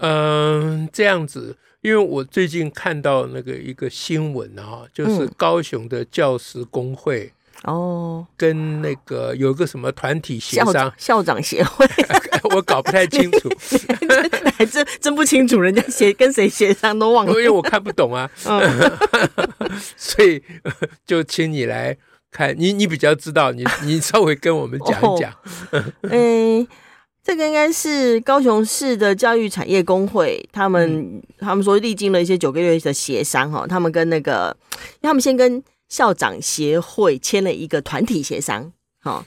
嗯，这样子，因为我最近看到那个一个新闻啊，就是高雄的教师工会哦，跟那个有一个什么团体协商，校长协会，我搞不太清楚，还 真真不清楚，人家协跟谁协商都忘了，因为我看不懂啊，嗯。所以就请你来看，你你比较知道，你你稍微跟我们讲一讲，嗯。这个应该是高雄市的教育产业工会，他们、嗯、他们说历经了一些九个月的协商哈，他们跟那个，他们先跟校长协会签了一个团体协商哈。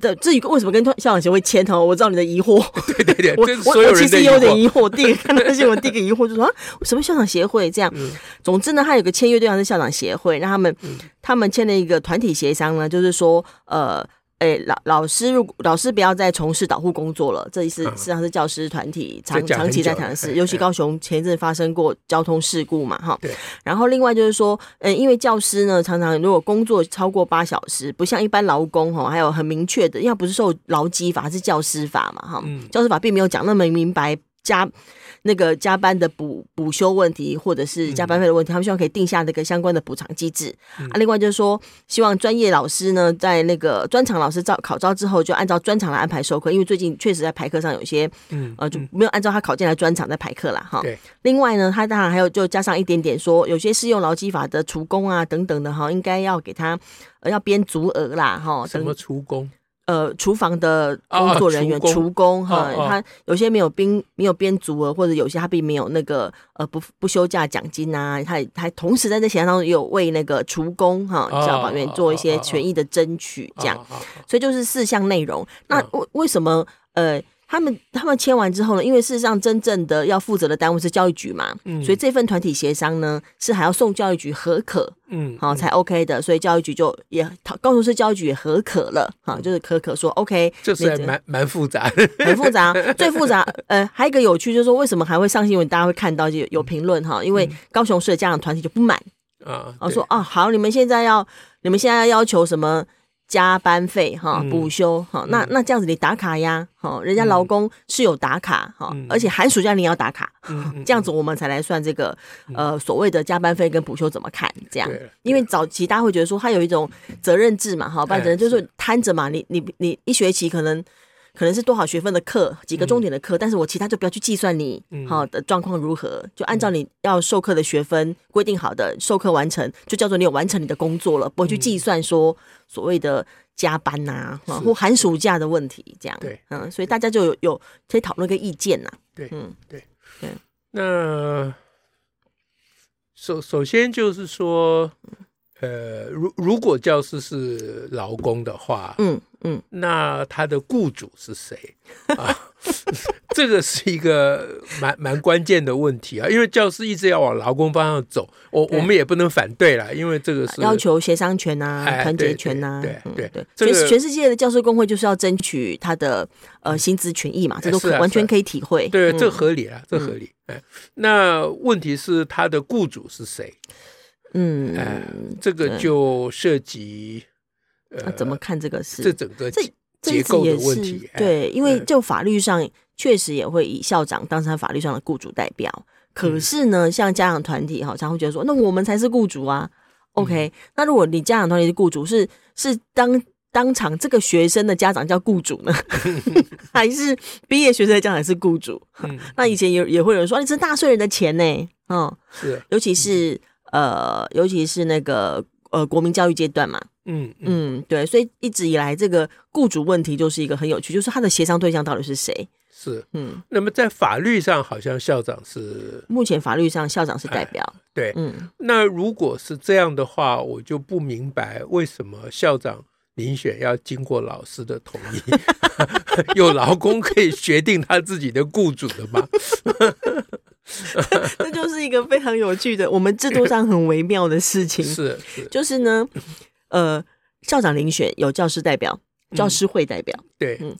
的至于为什么跟校长协会签哈，我知道你的疑惑，对对对，我我我其实有点疑惑，第一个看到 新闻第一个疑惑就是说啊，什么校长协会这样？嗯、总之呢，他有个签约对象是校长协会，让他们、嗯、他们签了一个团体协商呢，就是说呃。哎，老老师，如果老师不要再从事导护工作了，这意思实际上是教师团体长长期在谈的事。尤其高雄前一阵发生过交通事故嘛，哈。对。然后另外就是说，嗯，因为教师呢，常常如果工作超过八小时，不像一般劳工哈，还有很明确的，要不是受劳基法，是教师法嘛，哈。嗯。教师法并没有讲那么明白加。那个加班的补补休问题，或者是加班费的问题，嗯、他们希望可以定下那个相关的补偿机制。嗯、啊，另外就是说，希望专业老师呢，在那个专场老师招考招之后，就按照专场来安排授课。因为最近确实在排课上有些，嗯，呃，就没有按照他考进来专场在排课了哈。对。另外呢，他当然还有就加上一点点说，有些适用劳基法的厨工啊等等的哈，应该要给他呃要编足额啦哈。什么厨工？呃，厨房的工作人员，厨工哈，他有些没有编没有编足额，或者有些他并没有那个呃不不休假奖金啊，他他同时在这协商当中有为那个厨工哈消防员做一些权益的争取，这样，所以就是四项内容。那为为什么呃？他们他们签完之后呢，因为事实上真正的要负责的单位是教育局嘛，嗯，所以这份团体协商呢是还要送教育局核可，嗯，好才 OK 的，所以教育局就也高雄市教育局也核可了，哈，就是可可说 OK，就是还蛮蛮复杂，很复杂，最复杂，呃，还有一个有趣就是说为什么还会上新闻，大家会看到就有评论哈，因为高雄市的家长团体就不满啊，我说啊，好，你们现在要你们现在要要求什么？加班费哈，补休哈，那那这样子你打卡呀，哈，人家劳工是有打卡哈，而且寒暑假你要打卡，这样子我们才来算这个呃所谓的加班费跟补休怎么看这样，因为早期大家会觉得说他有一种责任制嘛，哈，反正就是。摊着嘛，你你你一学期可能。可能是多少学分的课，几个重点的课，嗯、但是我其他就不要去计算你好的状况如何，嗯、就按照你要授课的学分规定好的授课完成，就叫做你有完成你的工作了，不会去计算说所谓的加班呐、或寒暑假的问题这样。对，嗯，所以大家就有有可以讨论个意见呐。对，嗯，对，对。那首首先就是说。呃，如如果教师是劳工的话，嗯嗯，嗯那他的雇主是谁？啊？这个是一个蛮蛮关键的问题啊，因为教师一直要往劳工方向走，我我们也不能反对啦，因为这个是要求协商权呐、团结权呐，对对对，全全世界的教师工会就是要争取他的呃薪资权益嘛，这都可完全可以体会，对，这合理啊，这合理。哎，那问题是他的雇主是谁？嗯，这个就涉及呃，怎么看这个事？这整个结构的问题。对，因为就法律上确实也会以校长当成法律上的雇主代表。可是呢，像家长团体好像会觉得说，那我们才是雇主啊。OK，那如果你家长团体是雇主，是是当当场这个学生的家长叫雇主呢，还是毕业学生的家长是雇主？那以前也也会有人说，你是纳税人的钱呢。嗯，是，尤其是。呃，尤其是那个呃，国民教育阶段嘛，嗯嗯，嗯，对，所以一直以来这个雇主问题就是一个很有趣，就是他的协商对象到底是谁？是，嗯，那么在法律上，好像校长是。目前法律上校长是代表，哎、对，嗯，那如果是这样的话，我就不明白为什么校长遴选要经过老师的同意，有劳工可以 决定他自己的雇主的吗？这就是一个非常有趣的，我们制度上很微妙的事情。是，是就是呢，呃，校长遴选有教师代表、教师会代表，嗯、对，嗯，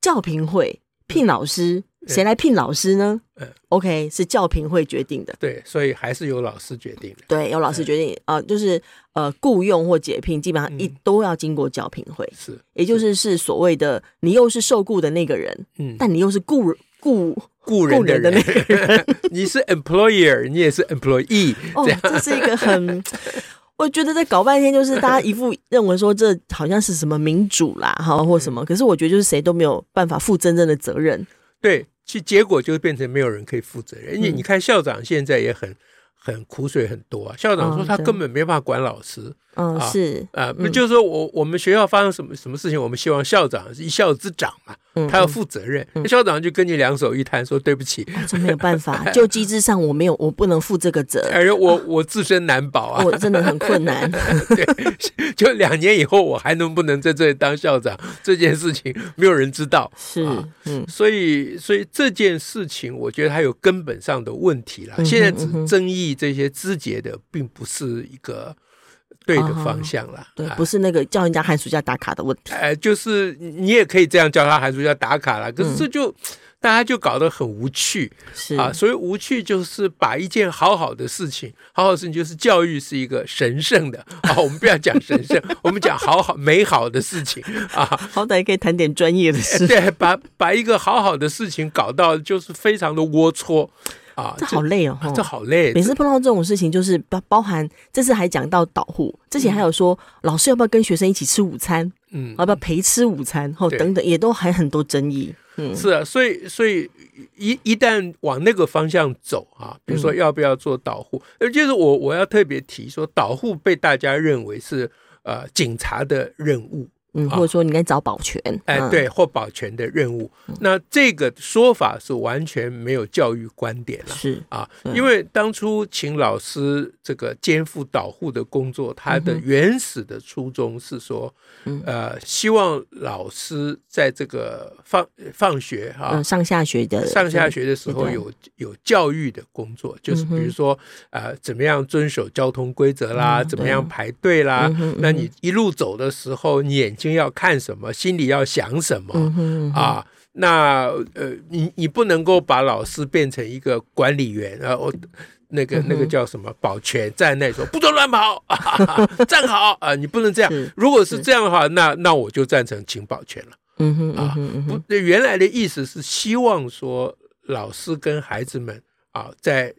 教评会聘老师。谁来聘老师呢？嗯，OK，是教评会决定的。对，所以还是由老师决定的。对，由老师决定啊、呃，就是呃，雇佣或解聘，基本上一、嗯、都要经过教评会。是，也就是是所谓的你又是受雇的那个人，嗯，但你又是雇雇雇人的人，的那个人，你是 employer，你也是 employee。哦，这是一个很，我觉得在搞半天，就是大家一副认为说这好像是什么民主啦，哈，或什么，可是我觉得就是谁都没有办法负真正的责任。对。其结果就变成没有人可以负责任，因为你看校长现在也很很苦水很多啊。校长说他根本没办法管老师，嗯、哦，是啊，那、呃、就是说我我们学校发生什么什么事情，我们希望校长是一校之长嘛。他要负责任，校长就跟你两手一摊，说对不起，这没有办法，就机制上我没有，我不能负这个责。哎呦，我我自身难保啊，我真的很困难。对，就两年以后我还能不能在这里当校长？这件事情没有人知道。是，嗯，所以所以这件事情，我觉得还有根本上的问题了。现在只争议这些枝节的，并不是一个。对的方向了，对，不是那个叫人家寒暑假打卡的问题。哎，就是你也可以这样叫他寒暑假打卡了，可是这就大家就搞得很无趣，是啊。所以无趣就是把一件好好的事情，好好的事情就是教育是一个神圣的啊。我们不要讲神圣，我们讲好好美好的事情啊。好歹可以谈点专业的事。对，把把一个好好的事情搞到就是非常的龌龊。啊，这好累哦！这好累。每次碰到这种事情，就是包包含这次还讲到导护，之前还有说、嗯、老师要不要跟学生一起吃午餐，嗯，要不要陪吃午餐，后等等，也都还很多争议。嗯，是啊，所以所以一一旦往那个方向走啊，比如说要不要做导护，呃、嗯，就是我我要特别提说，导护被大家认为是呃警察的任务。嗯，或者说你该找保全，哎，对，或保全的任务，那这个说法是完全没有教育观点了，是啊，因为当初请老师这个肩负导护的工作，他的原始的初衷是说，呃，希望老师在这个放放学啊，上下学的上下学的时候有有教育的工作，就是比如说呃，怎么样遵守交通规则啦，怎么样排队啦，那你一路走的时候，你眼睛要看什么，心里要想什么、嗯嗯啊？那呃，你你不能够把老师变成一个管理员啊，我那个、那个叫什么保全，站在那说不准乱跑、啊，站好啊！你不能这样。如果是这样的话，那那我就赞成请保全了。嗯哼啊，不，原来的意思是希望说老师跟孩子们啊，在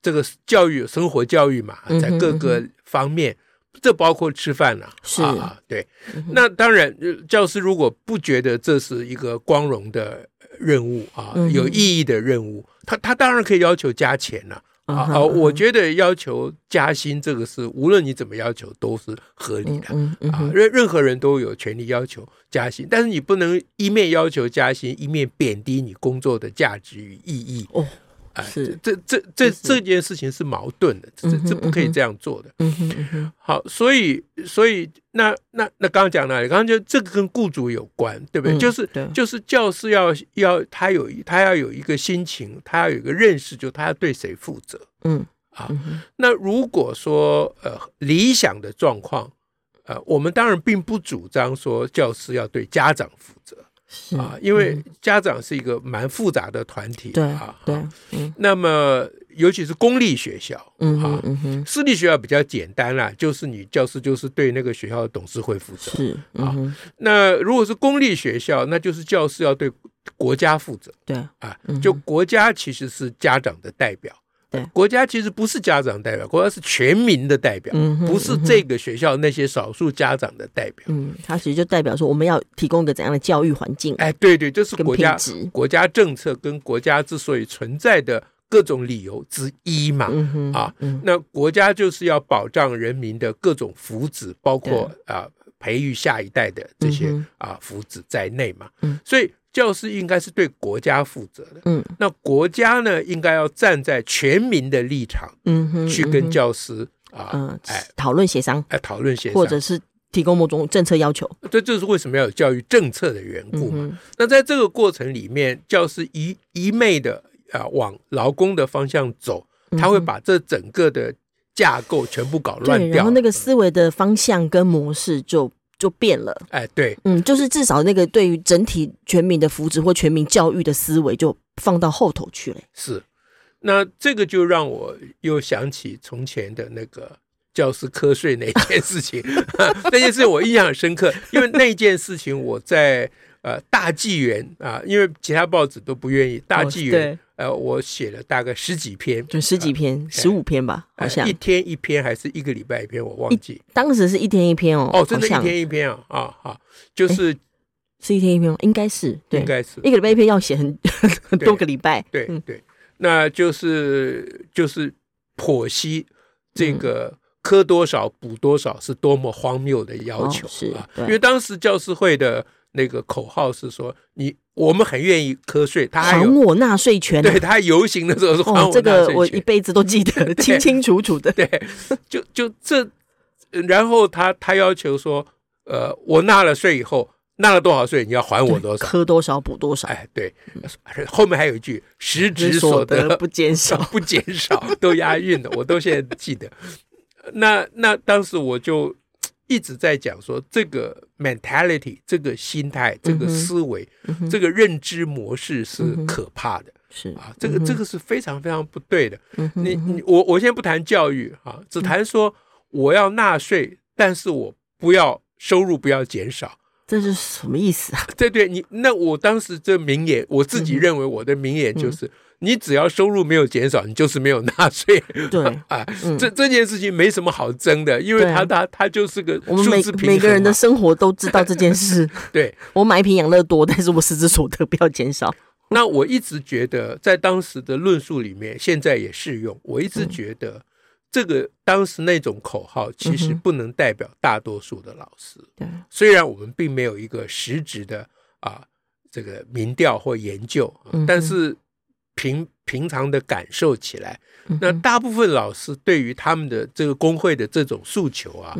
这个教育生活教育嘛，在各个方面。嗯这包括吃饭了，是啊，对。那当然，教师如果不觉得这是一个光荣的任务啊，有意义的任务，他他当然可以要求加钱了啊。我觉得要求加薪这个是无论你怎么要求都是合理的啊。任任何人都有权利要求加薪，但是你不能一面要求加薪，一面贬低你工作的价值与意义。哦。是，这这这这件事情是矛盾的，这这不可以这样做的。嗯哼嗯哼。好，所以所以那那那刚刚讲哪里？刚刚就这个跟雇主有关，对不对？就是就是教师要要他有他要有一个心情，他要有一个认识，就他要对谁负责。嗯啊。那如果说呃理想的状况，呃，我们当然并不主张说教师要对家长负责。是啊，因为家长是一个蛮复杂的团体，对啊，对，那么尤其是公立学校，嗯啊，私立学校比较简单啦，就是你教师就是对那个学校的董事会负责，是啊。那如果是公立学校，那就是教师要对国家负责，对啊，就国家其实是家长的代表。对，国家其实不是家长代表，国家是全民的代表，嗯、不是这个学校那些少数家长的代表。嗯，他其实就代表说，我们要提供一个怎样的教育环境？哎，对对，这、就是国家国家政策跟国家之所以存在的各种理由之一嘛。嗯、啊，嗯、那国家就是要保障人民的各种福祉，包括啊培育下一代的这些、啊福祉在内嘛。嗯，所以。教师应该是对国家负责的，嗯，那国家呢，应该要站在全民的立场，嗯哼，去跟教师啊，哎，讨论协商，哎，讨论协商，或者是提供某种政策要求。这就是为什么要有教育政策的缘故嘛。嗯、那在这个过程里面，教师一一昧的啊往劳工的方向走，他会把这整个的架构全部搞乱掉，然后那个思维的方向跟模式就就变了。哎，对，嗯，就是至少那个对于整体全民的福祉或全民教育的思维就放到后头去了。是。那这个就让我又想起从前的那个教师瞌睡那件事情，那件事情我印象很深刻，因为那件事情我在呃大纪元啊，因为其他报纸都不愿意，大纪元、哦、呃，我写了大概十几篇，就十几篇，十五、呃、篇吧，好像、呃、一天一篇还是一个礼拜一篇，我忘记，当时是一天一篇哦，哦，真的，一天一篇啊，啊好，就是是一天一篇吗？应该是，对，应该是一个礼拜一篇，要写很 很多个礼拜，对对。对那就是就是剖析这个磕多少补多少是多么荒谬的要求啊！因为当时教师会的那个口号是说：“你我们很愿意瞌睡，他还我纳税权。”对，他游行的时候是还我纳税权。这个我一辈子都记得清清楚楚的。对，就就这，然后他他要求说：“呃，我纳了税以后。”纳了多少税，你要还我多少？磕多少补多少？哎，对，后面还有一句“实质所得 不减少，不减少”，都押韵的，我都现在记得。那那当时我就一直在讲说，这个 mentality，这个心态，这个思维，这个认知模式是可怕的。是啊，这个这个是非常非常不对的。你你我我先不谈教育啊，只谈说我要纳税，但是我不要收入不要减少。这是什么意思啊？对对，你那我当时这名言，我自己认为我的名言就是：你只要收入没有减少，你就是没有纳税。对 啊，这这件事情没什么好争的，因为他他他就是个数字平衡。每个人的生活都知道这件事。对，我买一瓶养乐多，但是我实质所得不要减少。那我一直觉得，在当时的论述里面，现在也适用。我一直觉得。这个当时那种口号其实不能代表大多数的老师。对，虽然我们并没有一个实质的啊这个民调或研究，但是平平常的感受起来，那大部分老师对于他们的这个工会的这种诉求啊，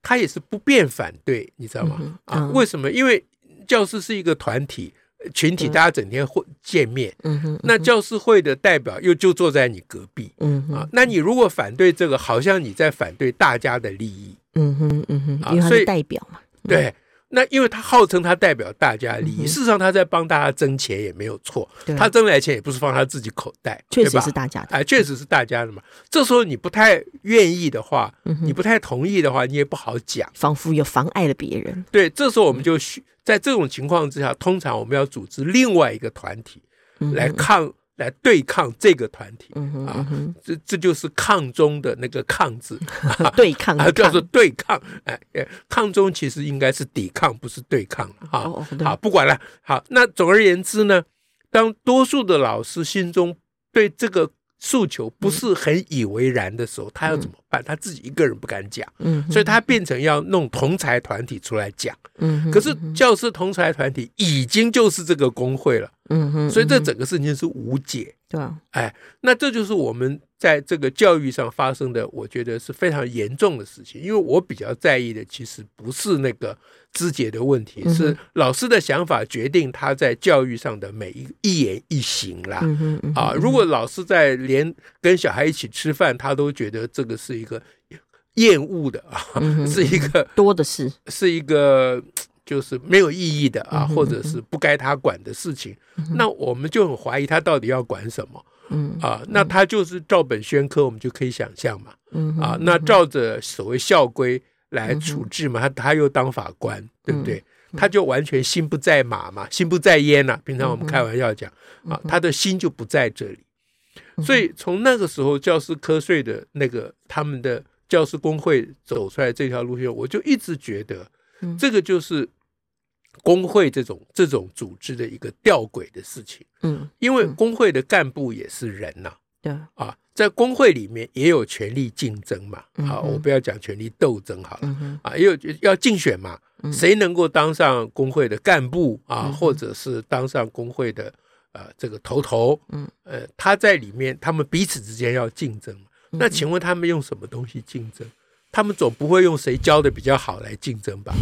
他也是不便反对，你知道吗？啊，为什么？因为教师是一个团体。群体大家整天会见面，嗯哼，那教师会的代表又就坐在你隔壁，嗯，啊，那你如果反对这个，好像你在反对大家的利益，嗯哼，嗯哼，因为他是代表嘛，对，那因为他号称他代表大家利益，事实上他在帮大家争钱也没有错，他争来钱也不是放他自己口袋，确实是大家的，哎，确实是大家的嘛。这时候你不太愿意的话，你不太同意的话，你也不好讲，仿佛又妨碍了别人。对，这时候我们就需。在这种情况之下，通常我们要组织另外一个团体来抗、来对抗这个团体、啊，这这就是抗中的那个抗字，啊、对抗 啊，叫做对抗。哎，抗中其实应该是抵抗，不是对抗。好，哦、好，不管了。好，那总而言之呢，当多数的老师心中对这个诉求不是很以为然的时候，他要怎么办？他自己一个人不敢讲，嗯，所以他变成要弄同才团体出来讲，嗯，可是教师同才团体已经就是这个工会了，嗯哼，所以这整个事情是无解，对，哎，那这就是我们。在这个教育上发生的，我觉得是非常严重的事情。因为我比较在意的，其实不是那个肢解的问题，是老师的想法决定他在教育上的每一一言一行啦。啊，如果老师在连跟小孩一起吃饭，他都觉得这个是一个厌恶的啊，是一个多的事，是一个就是没有意义的啊，或者是不该他管的事情，那我们就很怀疑他到底要管什么。嗯啊，那他就是照本宣科，我们就可以想象嘛。嗯啊，那照着所谓校规来处置嘛，他他又当法官，对不对？他就完全心不在马嘛，心不在焉呐。平常我们开玩笑讲啊，他的心就不在这里。所以从那个时候，教师瞌睡的那个他们的教师工会走出来这条路线，我就一直觉得，这个就是。工会这种这种组织的一个吊诡的事情，嗯，因为工会的干部也是人呐，对。啊，在工会里面也有权力竞争嘛，好，我不要讲权力斗争好了，啊，也有要竞选嘛，谁能够当上工会的干部啊，或者是当上工会的呃这个头头，嗯，呃，他在里面，他们彼此之间要竞争，那请问他们用什么东西竞争？他们总不会用谁教的比较好来竞争吧？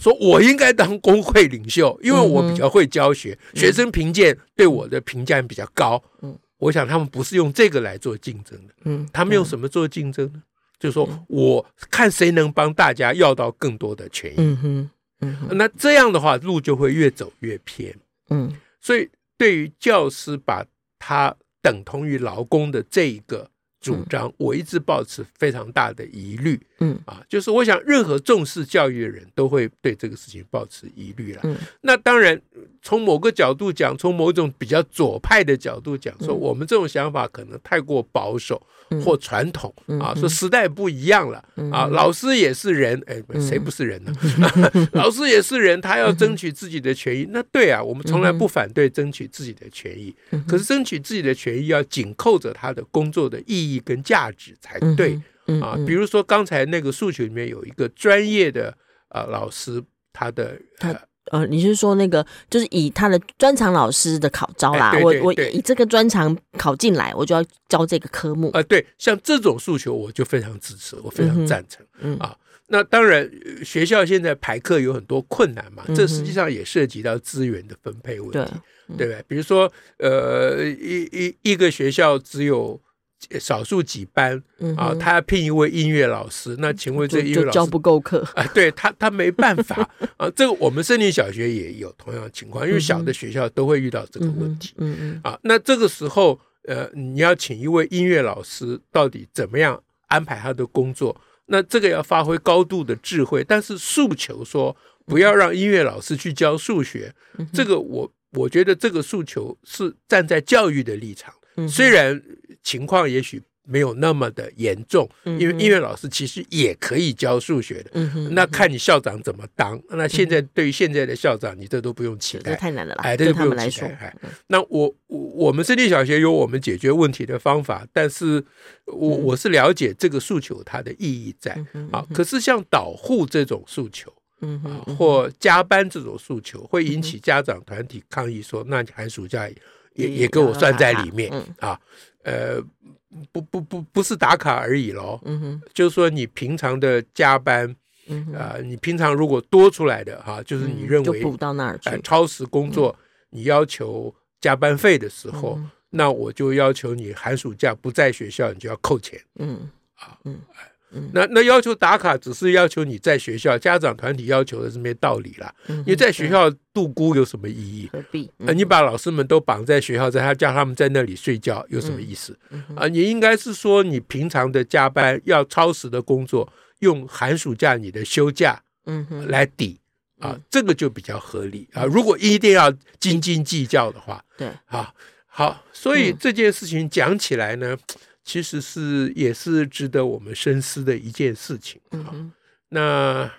说我应该当工会领袖，因为我比较会教学，嗯、学生评鉴对我的评价比较高。嗯，我想他们不是用这个来做竞争的。嗯，他们用什么做竞争呢？嗯、就是说我看谁能帮大家要到更多的权益。嗯哼，嗯哼，那这样的话路就会越走越偏。嗯，所以对于教师把他等同于劳工的这一个。主张我一直抱持非常大的疑虑，嗯。啊，就是我想任何重视教育的人都会对这个事情抱持疑虑了。嗯，那当然从某个角度讲，从某种比较左派的角度讲，说我们这种想法可能太过保守或传统啊，说时代不一样了啊，老师也是人，哎，谁不是人呢？老师也是人，他要争取自己的权益。那对啊，我们从来不反对争取自己的权益，可是争取自己的权益要紧扣着他的工作的意义。意义跟价值才对、啊！比如说刚才那个诉求里面有一个专业的呃老师，他的他呃，你是说那个就是以他的专长老师的考招啦？哎、对对对，我我以这个专长考进来，我就要教这个科目啊、呃。对，像这种诉求我就非常支持，我非常赞成、嗯、啊。那当然，学校现在排课有很多困难嘛，这实际上也涉及到资源的分配问题，对，对不对？比如说呃，一一一个学校只有。少数几班啊，他要聘一位音乐老师，那请问这音乐老师教不够课啊？对他，他没办法 啊。这个我们森林小学也有同样的情况，因为小的学校都会遇到这个问题。嗯嗯啊，那这个时候呃，你要请一位音乐老师，到底怎么样安排他的工作？那这个要发挥高度的智慧，但是诉求说不要让音乐老师去教数学，这个我我觉得这个诉求是站在教育的立场，虽然。情况也许没有那么的严重，因为音乐老师其实也可以教数学的。嗯哼，那看你校长怎么当。那现在对于现在的校长，你这都不用期待，这太难了啦。哎，对他们来说，哎，那我我们森林小学有我们解决问题的方法，但是我我是了解这个诉求它的意义在啊。可是像导护这种诉求，嗯哼，或加班这种诉求，会引起家长团体抗议，说那你寒暑假也也给我算在里面啊。呃，不不不，不是打卡而已喽。嗯哼，就是说你平常的加班，啊，你平常如果多出来的哈，就是你认为补到那儿去，超时工作，你要求加班费的时候，那我就要求你寒暑假不在学校，你就要扣钱。嗯，啊，嗯。那那要求打卡只是要求你在学校，家长团体要求的是没道理啦。因为在学校度孤有什么意义？何必？你把老师们都绑在学校，在他叫他们在那里睡觉有什么意思？啊，你应该是说你平常的加班要超时的工作，用寒暑假你的休假，嗯，来抵啊，这个就比较合理啊。如果一定要斤斤计较的话，对，啊，好，所以这件事情讲起来呢。其实是也是值得我们深思的一件事情啊。嗯、哼那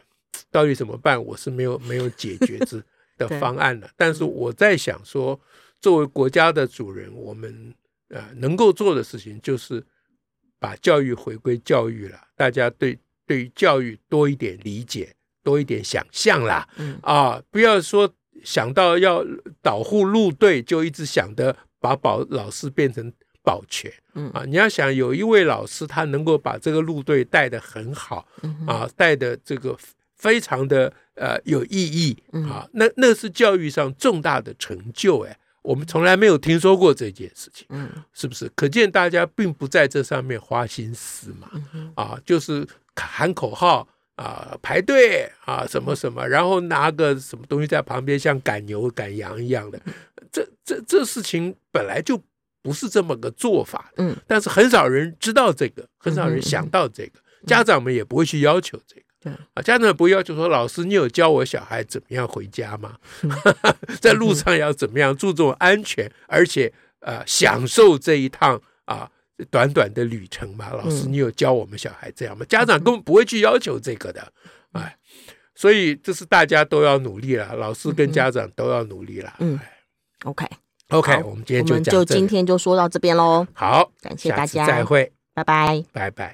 到底怎么办？我是没有没有解决之 的方案了。但是我在想说，作为国家的主人，我们呃能够做的事情就是把教育回归教育了。大家对对于教育多一点理解，多一点想象啦。嗯、啊，不要说想到要导护路队，就一直想着把保老师变成。保全，嗯。啊，你要想有一位老师，他能够把这个路队带得很好，啊，带的这个非常的呃有意义，啊，那那是教育上重大的成就，哎，我们从来没有听说过这件事情，嗯，是不是？可见大家并不在这上面花心思嘛，啊，就是喊口号啊，排队啊，什么什么，然后拿个什么东西在旁边，像赶牛赶羊一样的，这这这事情本来就。不是这么个做法，嗯，但是很少人知道这个，很少人想到这个，家长们也不会去要求这个，对。啊，家长也不会要求说，老师，你有教我小孩怎么样回家吗？在路上要怎么样注重安全，而且呃享受这一趟啊短短的旅程吗？老师，你有教我们小孩这样吗？家长根本不会去要求这个的，哎，所以这是大家都要努力了，老师跟家长都要努力了，嗯，OK。OK，我们今天就我们就今天就说到这边喽。好，感谢大家，再会，拜拜，拜拜。